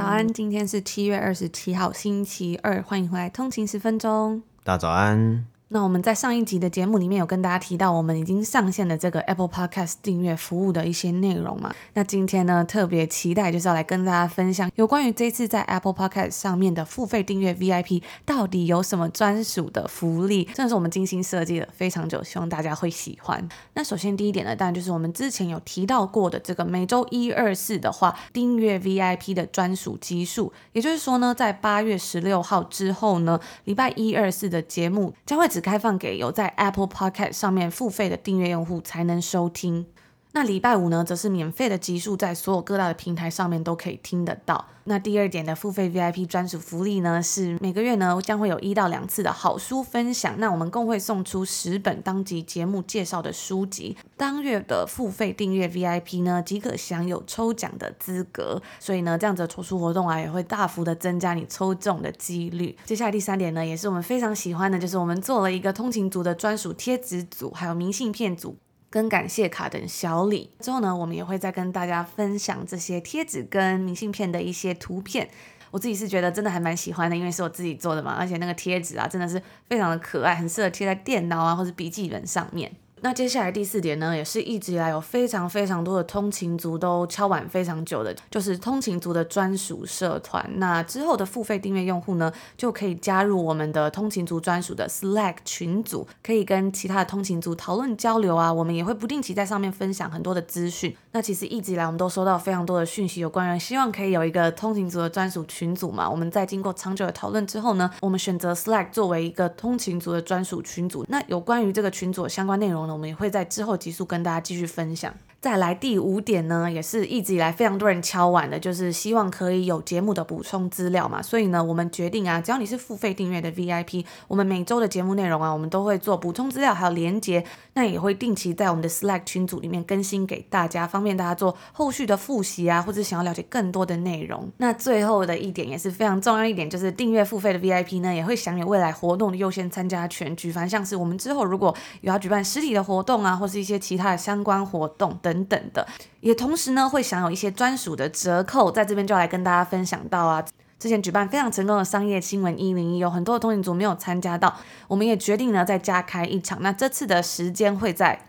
早安，今天是七月二十七号，星期二，欢迎回来通勤十分钟。大家早安。那我们在上一集的节目里面有跟大家提到，我们已经上线的这个 Apple Podcast 订阅服务的一些内容嘛。那今天呢，特别期待就是要来跟大家分享有关于这次在 Apple Podcast 上面的付费订阅 VIP 到底有什么专属的福利，真的是我们精心设计了非常久，希望大家会喜欢。那首先第一点呢，当然就是我们之前有提到过的这个每周一、二、四的话，订阅 VIP 的专属基数，也就是说呢，在八月十六号之后呢，礼拜一、二、四的节目将会只开放给有在 Apple Podcast 上面付费的订阅用户才能收听。那礼拜五呢，则是免费的集数，在所有各大的平台上面都可以听得到。那第二点的付费 VIP 专属福利呢，是每个月呢将会有一到两次的好书分享。那我们共会送出十本当集节目介绍的书籍。当月的付费订阅 VIP 呢，即可享有抽奖的资格。所以呢，这样子的抽书活动啊，也会大幅的增加你抽中的几率。接下来第三点呢，也是我们非常喜欢的，就是我们做了一个通勤族的专属贴纸组，还有明信片组。跟感谢卡等小礼之后呢，我们也会再跟大家分享这些贴纸跟明信片的一些图片。我自己是觉得真的还蛮喜欢的，因为是我自己做的嘛，而且那个贴纸啊，真的是非常的可爱，很适合贴在电脑啊或者笔记本上面。那接下来第四点呢，也是一直以来有非常非常多的通勤族都敲碗非常久的，就是通勤族的专属社团。那之后的付费订阅用户呢，就可以加入我们的通勤族专属的 Slack 群组，可以跟其他的通勤族讨论交流啊。我们也会不定期在上面分享很多的资讯。那其实一直以来我们都收到非常多的讯息，有关于希望可以有一个通勤族的专属群组嘛。我们在经过长久的讨论之后呢，我们选择 Slack 作为一个通勤族的专属群组。那有关于这个群组的相关内容我们也会在之后集数跟大家继续分享。再来第五点呢，也是一直以来非常多人敲碗的，就是希望可以有节目的补充资料嘛。所以呢，我们决定啊，只要你是付费订阅的 VIP，我们每周的节目内容啊，我们都会做补充资料，还有连接。那也会定期在我们的 Slack 群组里面更新给大家，方便大家做后续的复习啊，或者想要了解更多的内容。那最后的一点也是非常重要一点，就是订阅付费的 VIP 呢，也会享有未来活动的优先参加权。举凡像是我们之后如果有要举办实体的活动啊，或是一些其他的相关活动等等等的，也同时呢会享有一些专属的折扣，在这边就来跟大家分享到啊。之前举办非常成功的商业新闻一零一，有很多的通行族没有参加到，我们也决定呢再加开一场。那这次的时间会在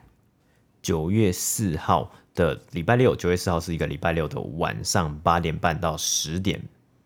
九月四号的礼拜六，九月四号是一个礼拜六的晚上八点半到十点。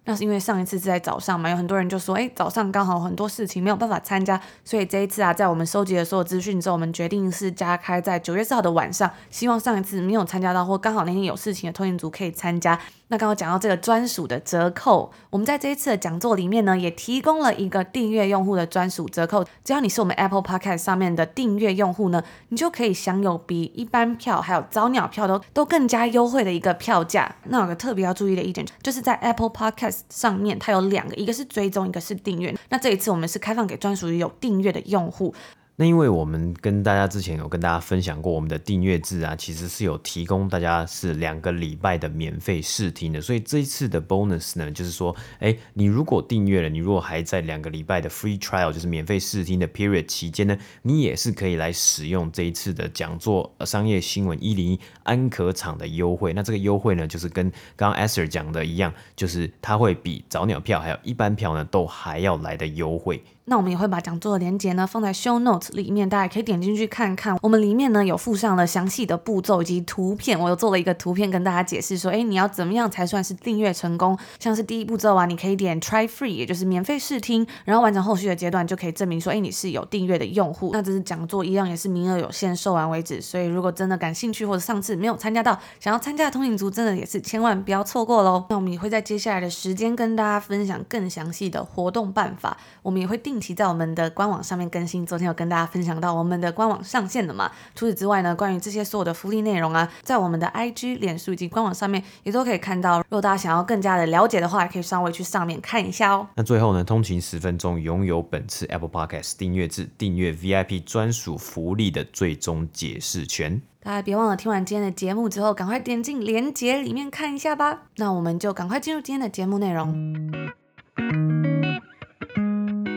那是因为上一次是在早上嘛，有很多人就说，哎，早上刚好很多事情没有办法参加，所以这一次啊，在我们收集了所有资讯之后，我们决定是加开在九月四号的晚上，希望上一次没有参加到或刚好那天有事情的通勤族可以参加。那刚刚讲到这个专属的折扣，我们在这一次的讲座里面呢，也提供了一个订阅用户的专属折扣。只要你是我们 Apple Podcast 上面的订阅用户呢，你就可以享有比一般票还有早鸟票都都更加优惠的一个票价。那有个特别要注意的一点，就是在 Apple Podcast 上面，它有两个，一个是追踪，一个是订阅。那这一次我们是开放给专属于有订阅的用户。那因为我们跟大家之前有跟大家分享过，我们的订阅制啊，其实是有提供大家是两个礼拜的免费试听的，所以这一次的 bonus 呢，就是说，哎，你如果订阅了，你如果还在两个礼拜的 free trial，就是免费试听的 period 期间呢，你也是可以来使用这一次的讲座商业新闻一零一安可场的优惠。那这个优惠呢，就是跟刚刚 Esther 讲的一样，就是它会比早鸟票还有一般票呢都还要来的优惠。那我们也会把讲座的链接呢放在 show notes 里面，大家可以点进去看看。我们里面呢有附上了详细的步骤以及图片，我有做了一个图片跟大家解释说，哎，你要怎么样才算是订阅成功？像是第一步骤啊，你可以点 try free，也就是免费试听，然后完成后续的阶段就可以证明说，哎，你是有订阅的用户。那这是讲座一样也是名额有限，售完为止。所以如果真的感兴趣或者上次没有参加到，想要参加的通勤族，真的也是千万不要错过喽。那我们也会在接下来的时间跟大家分享更详细的活动办法。我们也会定期在我们的官网上面更新，昨天有跟大大家分享到我们的官网上线了嘛。除此之外呢，关于这些所有的福利内容啊，在我们的 IG、脸书以及官网上面也都可以看到。如果大家想要更加的了解的话，也可以稍微去上面看一下哦。那最后呢，通勤十分钟拥有本次 Apple Podcast 订阅制订阅 VIP 专属福利的最终解释权。大家别忘了听完今天的节目之后，赶快点进链接里面看一下吧。那我们就赶快进入今天的节目内容。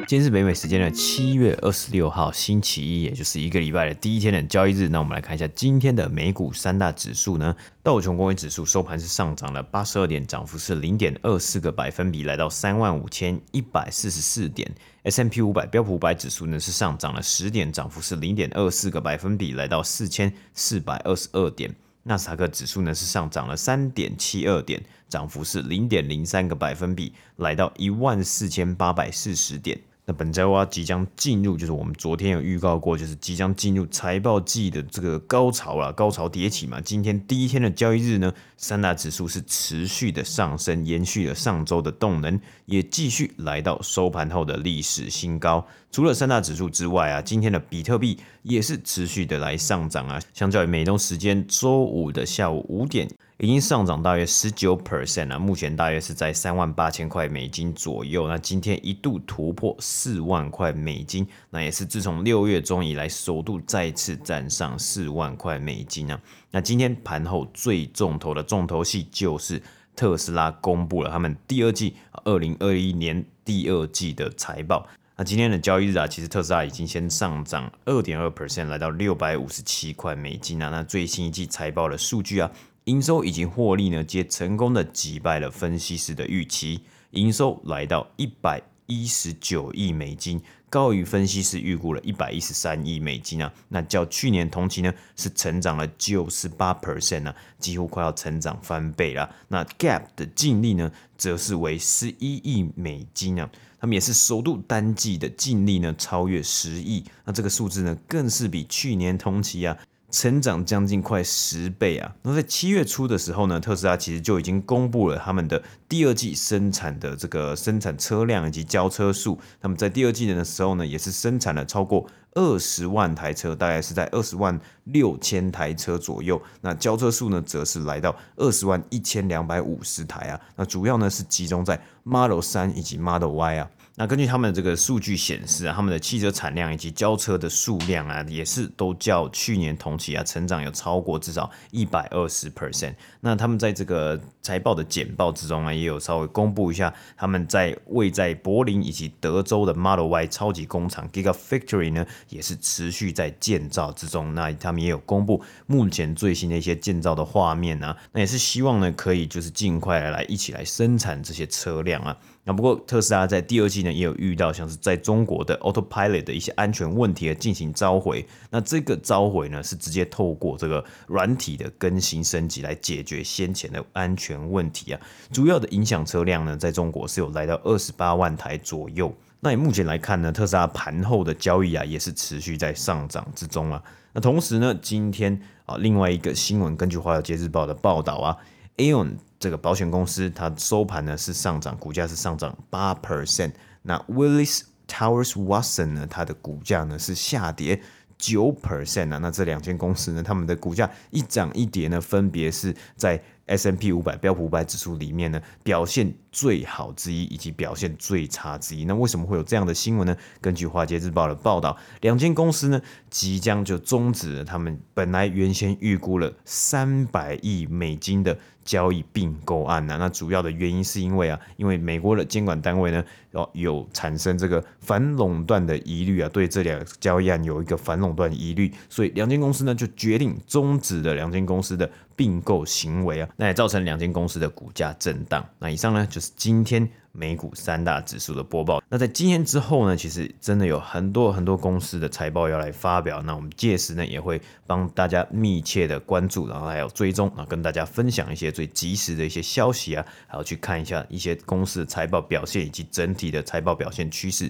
今天是北美时间的七月二十六号，星期一，也就是一个礼拜的第一天的交易日。那我们来看一下今天的美股三大指数呢。道琼工业指数收盘是上涨了八十二点，涨幅是零点二四个百分比，来到三万五千一百四十四点。S M P 五百标普五百指数呢是上涨了十点，涨幅是零点二四个百分比，来到四千四百二十二点。纳斯达克指数呢是上涨了三点七二点，涨幅是零点零三个百分比，来到一万四千八百四十点。那本周啊，即将进入，就是我们昨天有预告过，就是即将进入财报季的这个高潮了，高潮迭起嘛。今天第一天的交易日呢，三大指数是持续的上升，延续了上周的动能，也继续来到收盘后的历史新高。除了三大指数之外啊，今天的比特币也是持续的来上涨啊，相较于美东时间周五的下午五点。已经上涨大约十九 percent 了，目前大约是在三万八千块美金左右。那今天一度突破四万块美金，那也是自从六月中以来首度再次站上四万块美金啊。那今天盘后最重头的重头戏就是特斯拉公布了他们第二季二零二一年第二季的财报。那今天的交易日啊，其实特斯拉已经先上涨二点二 percent，来到六百五十七块美金啊。那最新一季财报的数据啊。营收以及获利呢，皆成功的击败了分析师的预期。营收来到一百一十九亿美金，高于分析师预估了一百一十三亿美金啊。那较去年同期呢，是成长了九十八 percent 啊，几乎快要成长翻倍了。那 GAAP 的净利呢，则是为十一亿美金啊。他们也是首度单季的净利呢，超越十亿。那这个数字呢，更是比去年同期啊。成长将近快十倍啊！那在七月初的时候呢，特斯拉其实就已经公布了他们的第二季生产的这个生产车辆以及交车数。那么在第二季的时候呢，也是生产了超过二十万台车，大概是在二十万六千台车左右。那交车数呢，则是来到二十万一千两百五十台啊。那主要呢是集中在 Model 3以及 Model Y 啊。那根据他们的这个数据显示啊，他们的汽车产量以及交车的数量啊，也是都较去年同期啊成长有超过至少一百二十 percent。那他们在这个财报的简报之中啊，也有稍微公布一下他们在位在柏林以及德州的 Model Y 超级工厂 Gigafactory 呢，也是持续在建造之中。那他们也有公布目前最新的一些建造的画面啊，那也是希望呢可以就是尽快来来一起来生产这些车辆啊。那不过特斯拉在第二季呢，也有遇到像是在中国的 Autopilot 的一些安全问题而进行召回。那这个召回呢，是直接透过这个软体的更新升级来解决先前的安全问题啊。主要的影响车辆呢，在中国是有来到二十八万台左右。那以目前来看呢，特斯拉盘后的交易啊，也是持续在上涨之中啊。那同时呢，今天啊，另外一个新闻，根据华尔街日报的报道啊，Aon。这个保险公司它收盘呢是上涨，股价是上涨八 percent。那 Willis Towers Watson 呢，它的股价呢是下跌九 percent 啊。那这两间公司呢，他们的股价一涨一跌呢，分别是在 S M P 五百标普五百指数里面呢表现最好之一，以及表现最差之一。那为什么会有这样的新闻呢？根据华尔街日报的报道，两间公司呢即将就终止了他们本来原先预估了三百亿美金的。交易并购案呢、啊？那主要的原因是因为啊，因为美国的监管单位呢，要有产生这个反垄断的疑虑啊，对这两交易案有一个反垄断疑虑，所以两间公司呢就决定终止了两间公司的并购行为啊，那也造成两间公司的股价震荡。那以上呢就是今天。美股三大指数的播报。那在今天之后呢，其实真的有很多很多公司的财报要来发表。那我们届时呢，也会帮大家密切的关注，然后还有追踪啊，跟大家分享一些最及时的一些消息啊，还要去看一下一些公司的财报表现以及整体的财报表现趋势。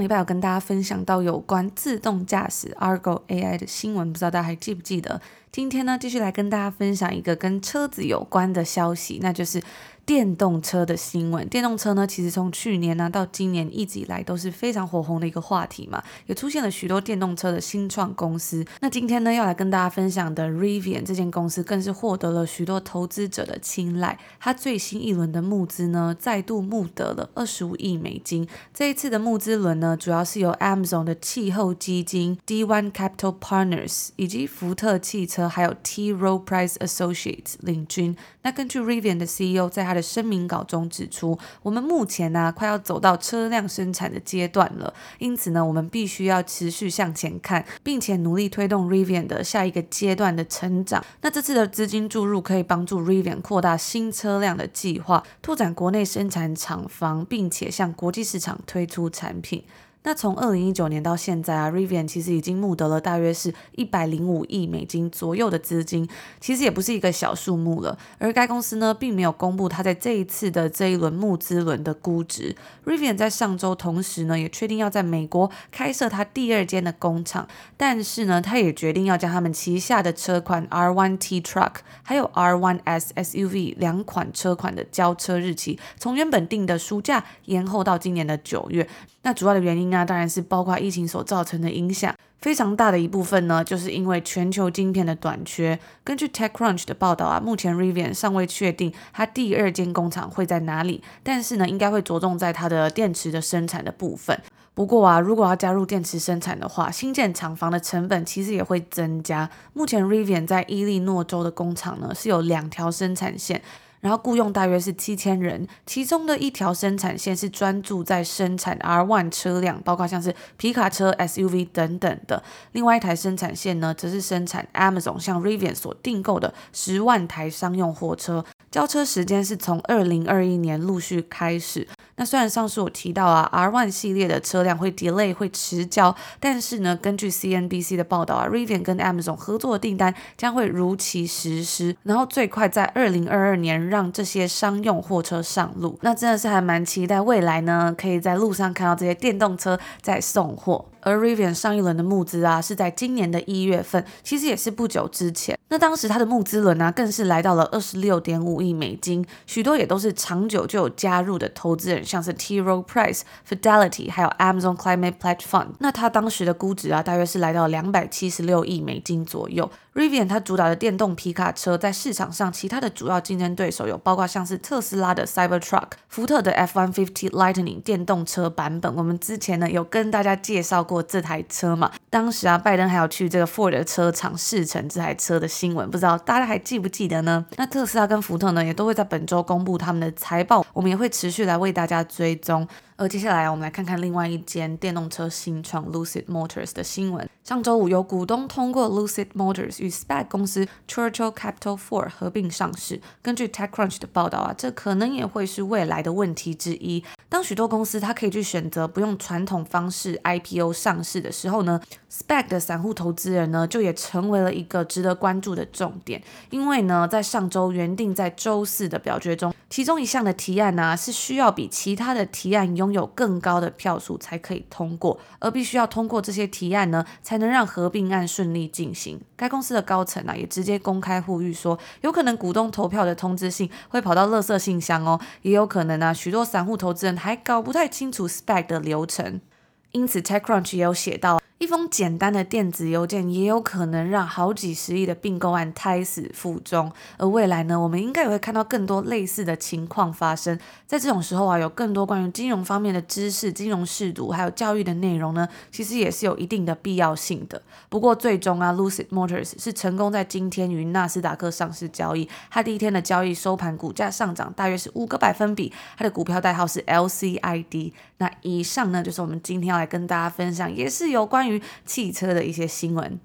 上礼拜有跟大家分享到有关自动驾驶 Argo AI 的新闻，不知道大家还记不记得？今天呢，继续来跟大家分享一个跟车子有关的消息，那就是电动车的新闻。电动车呢，其实从去年呢、到今年一直以来都是非常火红的一个话题嘛，也出现了许多电动车的新创公司。那今天呢，要来跟大家分享的 Rivian 这间公司，更是获得了许多投资者的青睐。它最新一轮的募资呢，再度募得了二十五亿美金。这一次的募资轮呢，主要是由 Amazon 的气候基金 D1 Capital Partners 以及福特汽车还有 T Rowe Price Associates 领军。那根据 Rivian 的 CEO 在他的的声明稿中指出，我们目前呢、快要走到车辆生产的阶段了，因此呢，我们必须要持续向前看，并且努力推动 Rivian 的下一个阶段的成长。那这次的资金注入可以帮助 Rivian 扩大新车辆的计划，拓展国内生产厂房，并且向国际市场推出产品。那从二零一九年到现在啊，Rivian 其实已经募得了大约是一百零五亿美金左右的资金，其实也不是一个小数目了。而该公司呢，并没有公布它在这一次的这一轮募资轮的估值。Rivian 在上周同时呢，也确定要在美国开设它第二间的工厂，但是呢，它也决定要将他们旗下的车款 R1T Truck 还有 R1S SUV 两款车款的交车日期，从原本定的暑假延后到今年的九月。那主要的原因啊，当然是包括疫情所造成的影响，非常大的一部分呢，就是因为全球晶片的短缺。根据 TechCrunch 的报道啊，目前 Rivian 尚未确定它第二间工厂会在哪里，但是呢，应该会着重在它的电池的生产的部分。不过啊，如果要加入电池生产的话，新建厂房的成本其实也会增加。目前 Rivian 在伊利诺州的工厂呢，是有两条生产线。然后雇佣大约是七千人，其中的一条生产线是专注在生产 R1 车辆，包括像是皮卡车、SUV 等等的。另外一台生产线呢，则是生产 Amazon 向 Rivian 所订购的十万台商用货车。交车时间是从二零二一年陆续开始。那虽然上述我提到啊，R1 系列的车辆会 delay 会迟交，但是呢，根据 CNBC 的报道啊，Rivian 跟 Amazon 合作的订单将会如期实施，然后最快在二零二二年让这些商用货车上路。那真的是还蛮期待未来呢，可以在路上看到这些电动车在送货。而 Rivian 上一轮的募资啊，是在今年的一月份，其实也是不久之前。那当时它的募资轮啊，更是来到了二十六点五亿美金，许多也都是长久就有加入的投资人，像是 T Rowe Price、Fidelity，还有 Amazon Climate Platform，。那它当时的估值啊，大约是来到两百七十六亿美金左右。Rivian 它主打的电动皮卡车，在市场上其他的主要竞争对手有包括像是特斯拉的 Cybertruck、福特的 F-150 Lightning 电动车版本。我们之前呢有跟大家介绍过这台车嘛？当时啊，拜登还有去这个 Ford 的车厂试乘这台车的新闻，不知道大家还记不记得呢？那特斯拉跟福特呢，也都会在本周公布他们的财报，我们也会持续来为大家追踪。而接下来，我们来看看另外一间电动车新创 Lucid Motors 的新闻。上周五，有股东通过 Lucid Motors 与 SPAC 公司 Churchill Capital Four 合并上市。根据 TechCrunch 的报道啊，这可能也会是未来的问题之一。当许多公司它可以去选择不用传统方式 IPO 上市的时候呢，SPAC 的散户投资人呢，就也成为了一个值得关注的重点。因为呢，在上周原定在周四的表决中，其中一项的提案呢、是需要比其他的提案拥有更高的票数才可以通过，而必须要通过这些提案呢，才能让合并案顺利进行。该公司的高层啊，也直接公开呼吁说，有可能股东投票的通知信会跑到垃圾信箱哦，也有可能啊，许多散户投资人还搞不太清楚 SPAC 的流程。因此，TechCrunch 也有写到。一封简单的电子邮件也有可能让好几十亿的并购案胎死腹中，而未来呢，我们应该也会看到更多类似的情况发生。在这种时候啊，有更多关于金融方面的知识、金融识读还有教育的内容呢，其实也是有一定的必要性的。不过最终啊，Lucid Motors 是成功在今天于纳斯达克上市交易，它第一天的交易收盘股价上涨大约是五个百分比，它的股票代号是 LCID。那以上呢，就是我们今天要来跟大家分享，也是有关于。汽车的一些新闻。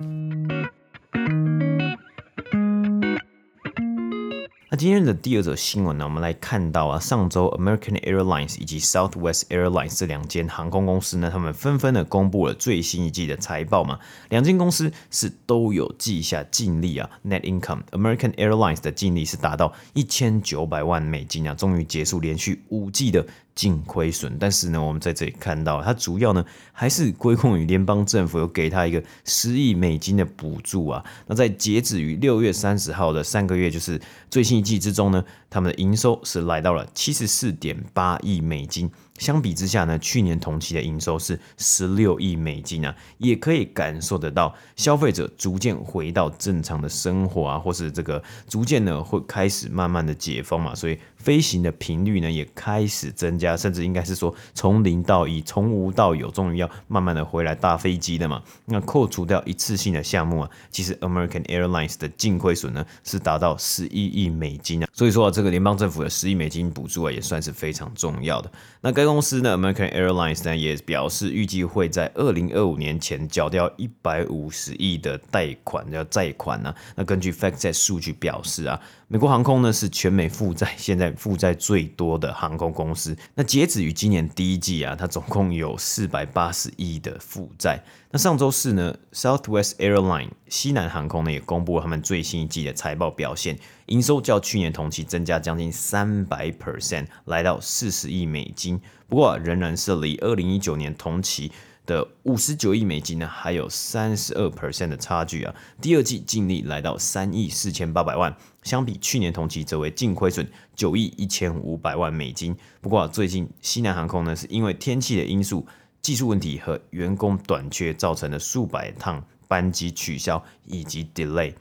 那今天的第二则新闻呢，我们来看到啊，上周 American Airlines 以及 Southwest Airlines 这两间航空公司呢，他们纷纷的公布了最新一季的财报嘛。两间公司是都有记下净利啊，Net Income。American Airlines 的净利是达到一千九百万美金啊，终于结束连续五季的。净亏损，但是呢，我们在这里看到，它主要呢还是归功于联邦政府有给它一个十亿美金的补助啊。那在截止于六月三十号的三个月，就是最新一季之中呢，他们的营收是来到了七十四点八亿美金。相比之下呢，去年同期的营收是十六亿美金啊，也可以感受得到消费者逐渐回到正常的生活啊，或是这个逐渐呢会开始慢慢的解封嘛，所以飞行的频率呢也开始增加，甚至应该是说从零到一，从无到有，终于要慢慢的回来搭飞机的嘛。那扣除掉一次性的项目啊，其实 American Airlines 的净亏损呢是达到十一亿美金啊，所以说啊，这个联邦政府的十亿美金补助啊也算是非常重要的。那跟公司呢，American Airlines 呢也表示，预计会在二零二五年前缴掉一百五十亿的贷款，叫债款呢、那根据 FactSet 数据表示啊，美国航空呢是全美负债现在负债最多的航空公司。那截止于今年第一季啊，它总共有四百八十亿的负债。那上周四呢，Southwest Airline 西南航空呢也公布了他们最新一季的财报表现，营收较去年同期增加将近三百 percent，来到四十亿美金。不过、仍然是离二零一九年同期的五十九亿美金呢，还有三十二 percent 的差距啊。第二季净利来到三亿四千八百万，相比去年同期则为净亏损九亿一千五百万美金。不过、最近西南航空呢是因为天气的因素。技术问题和员工短缺造成的数百趟班机取消以及 delay。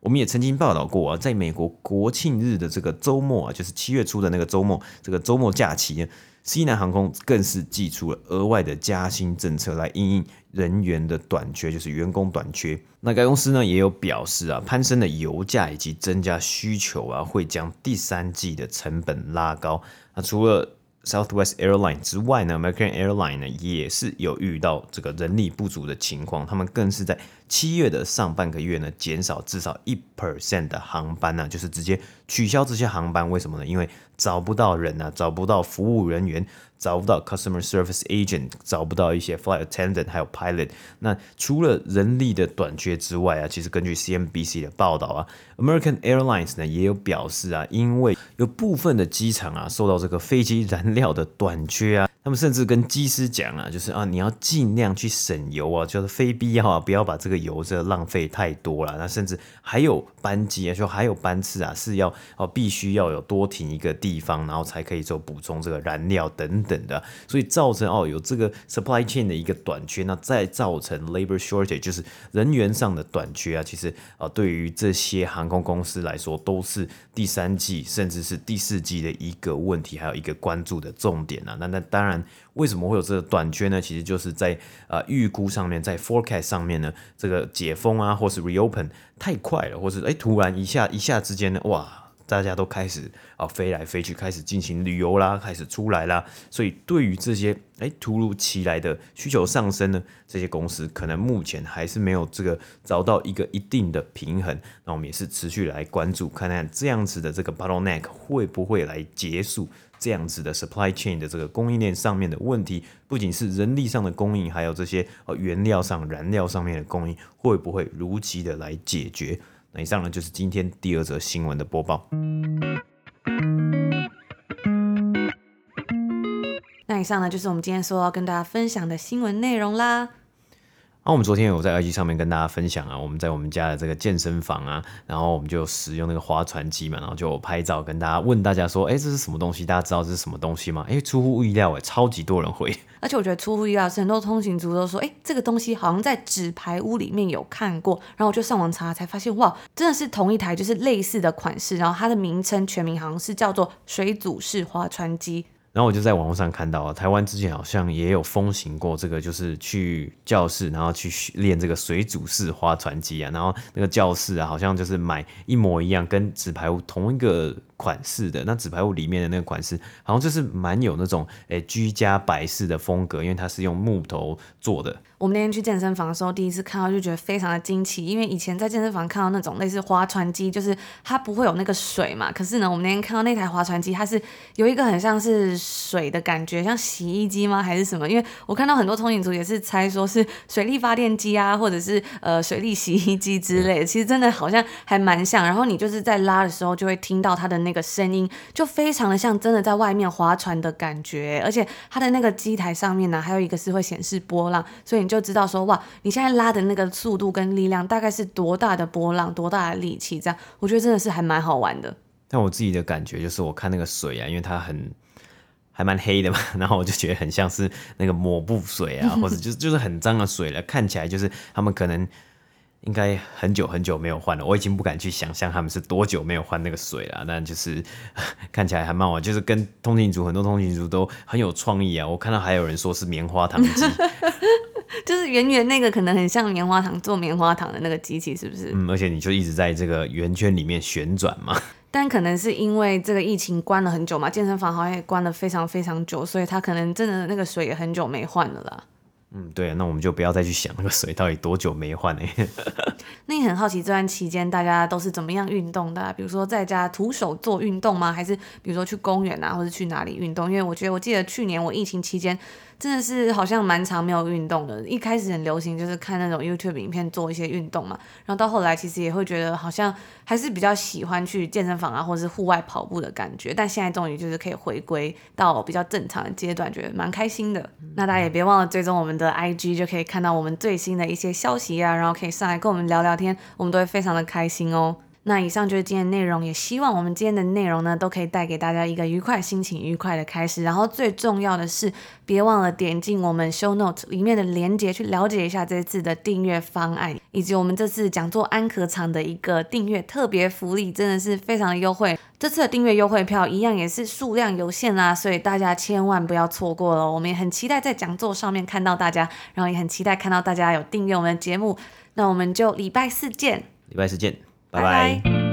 我们也曾经报道过啊，在美国国庆日的这个周末啊，就是七月初的那个周末，这个周末假期，西南航空更是祭出了额外的加薪政策来应应人员的短缺，就是员工短缺。那该公司呢也有表示啊，攀升的油价以及增加需求啊，会将第三季的成本拉高。那除了 Southwest Airline 之外呢，American Airline 呢也是有遇到这个人力不足的情况，他们更是在七月的上半个月呢减少至少一 percent 的航班呢，就是直接取消这些航班。为什么呢？因为找不到人啊，找不到服务人员。找不到 customer service agent，找不到一些 flight attendant，还有 pilot。那除了人力的短缺之外啊，其实根据 CNBC 的报道啊，American Airlines 呢也有表示啊，因为有部分的机场啊受到这个飞机燃料的短缺啊。他们甚至跟机师讲啊，就是啊，你要尽量去省油啊，就是非必要啊，不要把这个油这浪费太多了。那甚至还有班机啊，就还有班次啊，是要哦，必须要有多停一个地方，然后才可以做补充这个燃料等等的。所以造成哦，有这个 supply chain 的一个短缺，那再造成 labor shortage，就是人员上的短缺啊。其实啊，对于这些航空公司来说，都是第三季甚至是第四季的一个问题，还有一个关注的重点啊。那那当然。为什么会有这个短缺呢？其实就是在呃预估上面，在 forecast 上面呢，这个解封啊，或是 reopen 太快了，或是哎突然一下一下之间呢，哇，大家都开始啊飞来飞去，开始进行旅游啦，开始出来啦。所以对于这些哎突如其来的需求上升呢，这些公司可能目前还是没有这个找到一个一定的平衡。那我们也是持续来关注，看看这样子的这个 bottleneck 会不会来结束。这样子的 supply chain 的这个供应链上面的问题，不仅是人力上的供应，还有这些呃原料上、燃料上面的供应，会不会如期的来解决？那以上呢就是今天第二则新闻的播报。那以上呢就是我们今天说要跟大家分享的新闻内容啦。那、啊、我们昨天有在 IG 上面跟大家分享啊，我们在我们家的这个健身房啊，然后我们就使用那个划船机嘛，然后就拍照跟大家问大家说，哎，这是什么东西？大家知道这是什么东西吗？哎，出乎意料，哎，超级多人回。而且我觉得出乎意料是很多通勤族都说，哎，这个东西好像在纸牌屋里面有看过，然后我就上网查才发现，哇，真的是同一台，就是类似的款式，然后它的名称全名好像是叫做水组式划船机。然后我就在网络上看到，台湾之前好像也有风行过这个，就是去教室，然后去练这个水煮式划船机啊，然后那个教室啊，好像就是买一模一样，跟纸牌屋同一个。款式的那纸牌屋里面的那个款式，好像就是蛮有那种诶、欸、居家摆饰的风格，因为它是用木头做的。我们那天去健身房的时候，第一次看到就觉得非常的惊奇，因为以前在健身房看到那种类似划船机，就是它不会有那个水嘛。可是呢，我们那天看到那台划船机，它是有一个很像是水的感觉，像洗衣机吗？还是什么？因为我看到很多通勤族也是猜说是水力发电机啊，或者是呃水力洗衣机之类的。其实真的好像还蛮像。然后你就是在拉的时候，就会听到它的。那个声音就非常的像真的在外面划船的感觉，而且它的那个机台上面呢，还有一个是会显示波浪，所以你就知道说哇，你现在拉的那个速度跟力量大概是多大的波浪，多大的力气，这样我觉得真的是还蛮好玩的。但我自己的感觉就是，我看那个水啊，因为它很还蛮黑的嘛，然后我就觉得很像是那个抹布水啊，或者就是就是很脏的水了，看起来就是他们可能。应该很久很久没有换了，我已经不敢去想象他们是多久没有换那个水了。但就是 看起来还蛮好，就是跟通勤族很多通勤族都很有创意啊。我看到还有人说是棉花糖机，就是圆圆那个可能很像棉花糖做棉花糖的那个机器，是不是？嗯，而且你就一直在这个圆圈里面旋转嘛。但可能是因为这个疫情关了很久嘛，健身房好像也关了非常非常久，所以他可能真的那个水也很久没换了啦。嗯，对，那我们就不要再去想那个水到底多久没换呢？那你很好奇这段期间大家都是怎么样运动的？比如说在家徒手做运动吗？还是比如说去公园啊，或者去哪里运动？因为我觉得我记得去年我疫情期间。真的是好像蛮长没有运动的。一开始很流行就是看那种 YouTube 影片做一些运动嘛，然后到后来其实也会觉得好像还是比较喜欢去健身房啊，或者是户外跑步的感觉。但现在终于就是可以回归到比较正常的阶段，觉得蛮开心的。那大家也别忘了追踪我们的 IG，就可以看到我们最新的一些消息啊，然后可以上来跟我们聊聊天，我们都会非常的开心哦。那以上就是今天的内容，也希望我们今天的内容呢，都可以带给大家一个愉快心情、愉快的开始。然后最重要的是，别忘了点进我们 show note 里面的链接，去了解一下这次的订阅方案，以及我们这次讲座安可场的一个订阅特别福利，真的是非常的优惠。这次的订阅优惠票一样也是数量有限啦，所以大家千万不要错过了。我们也很期待在讲座上面看到大家，然后也很期待看到大家有订阅我们的节目。那我们就礼拜四见，礼拜四见。拜拜。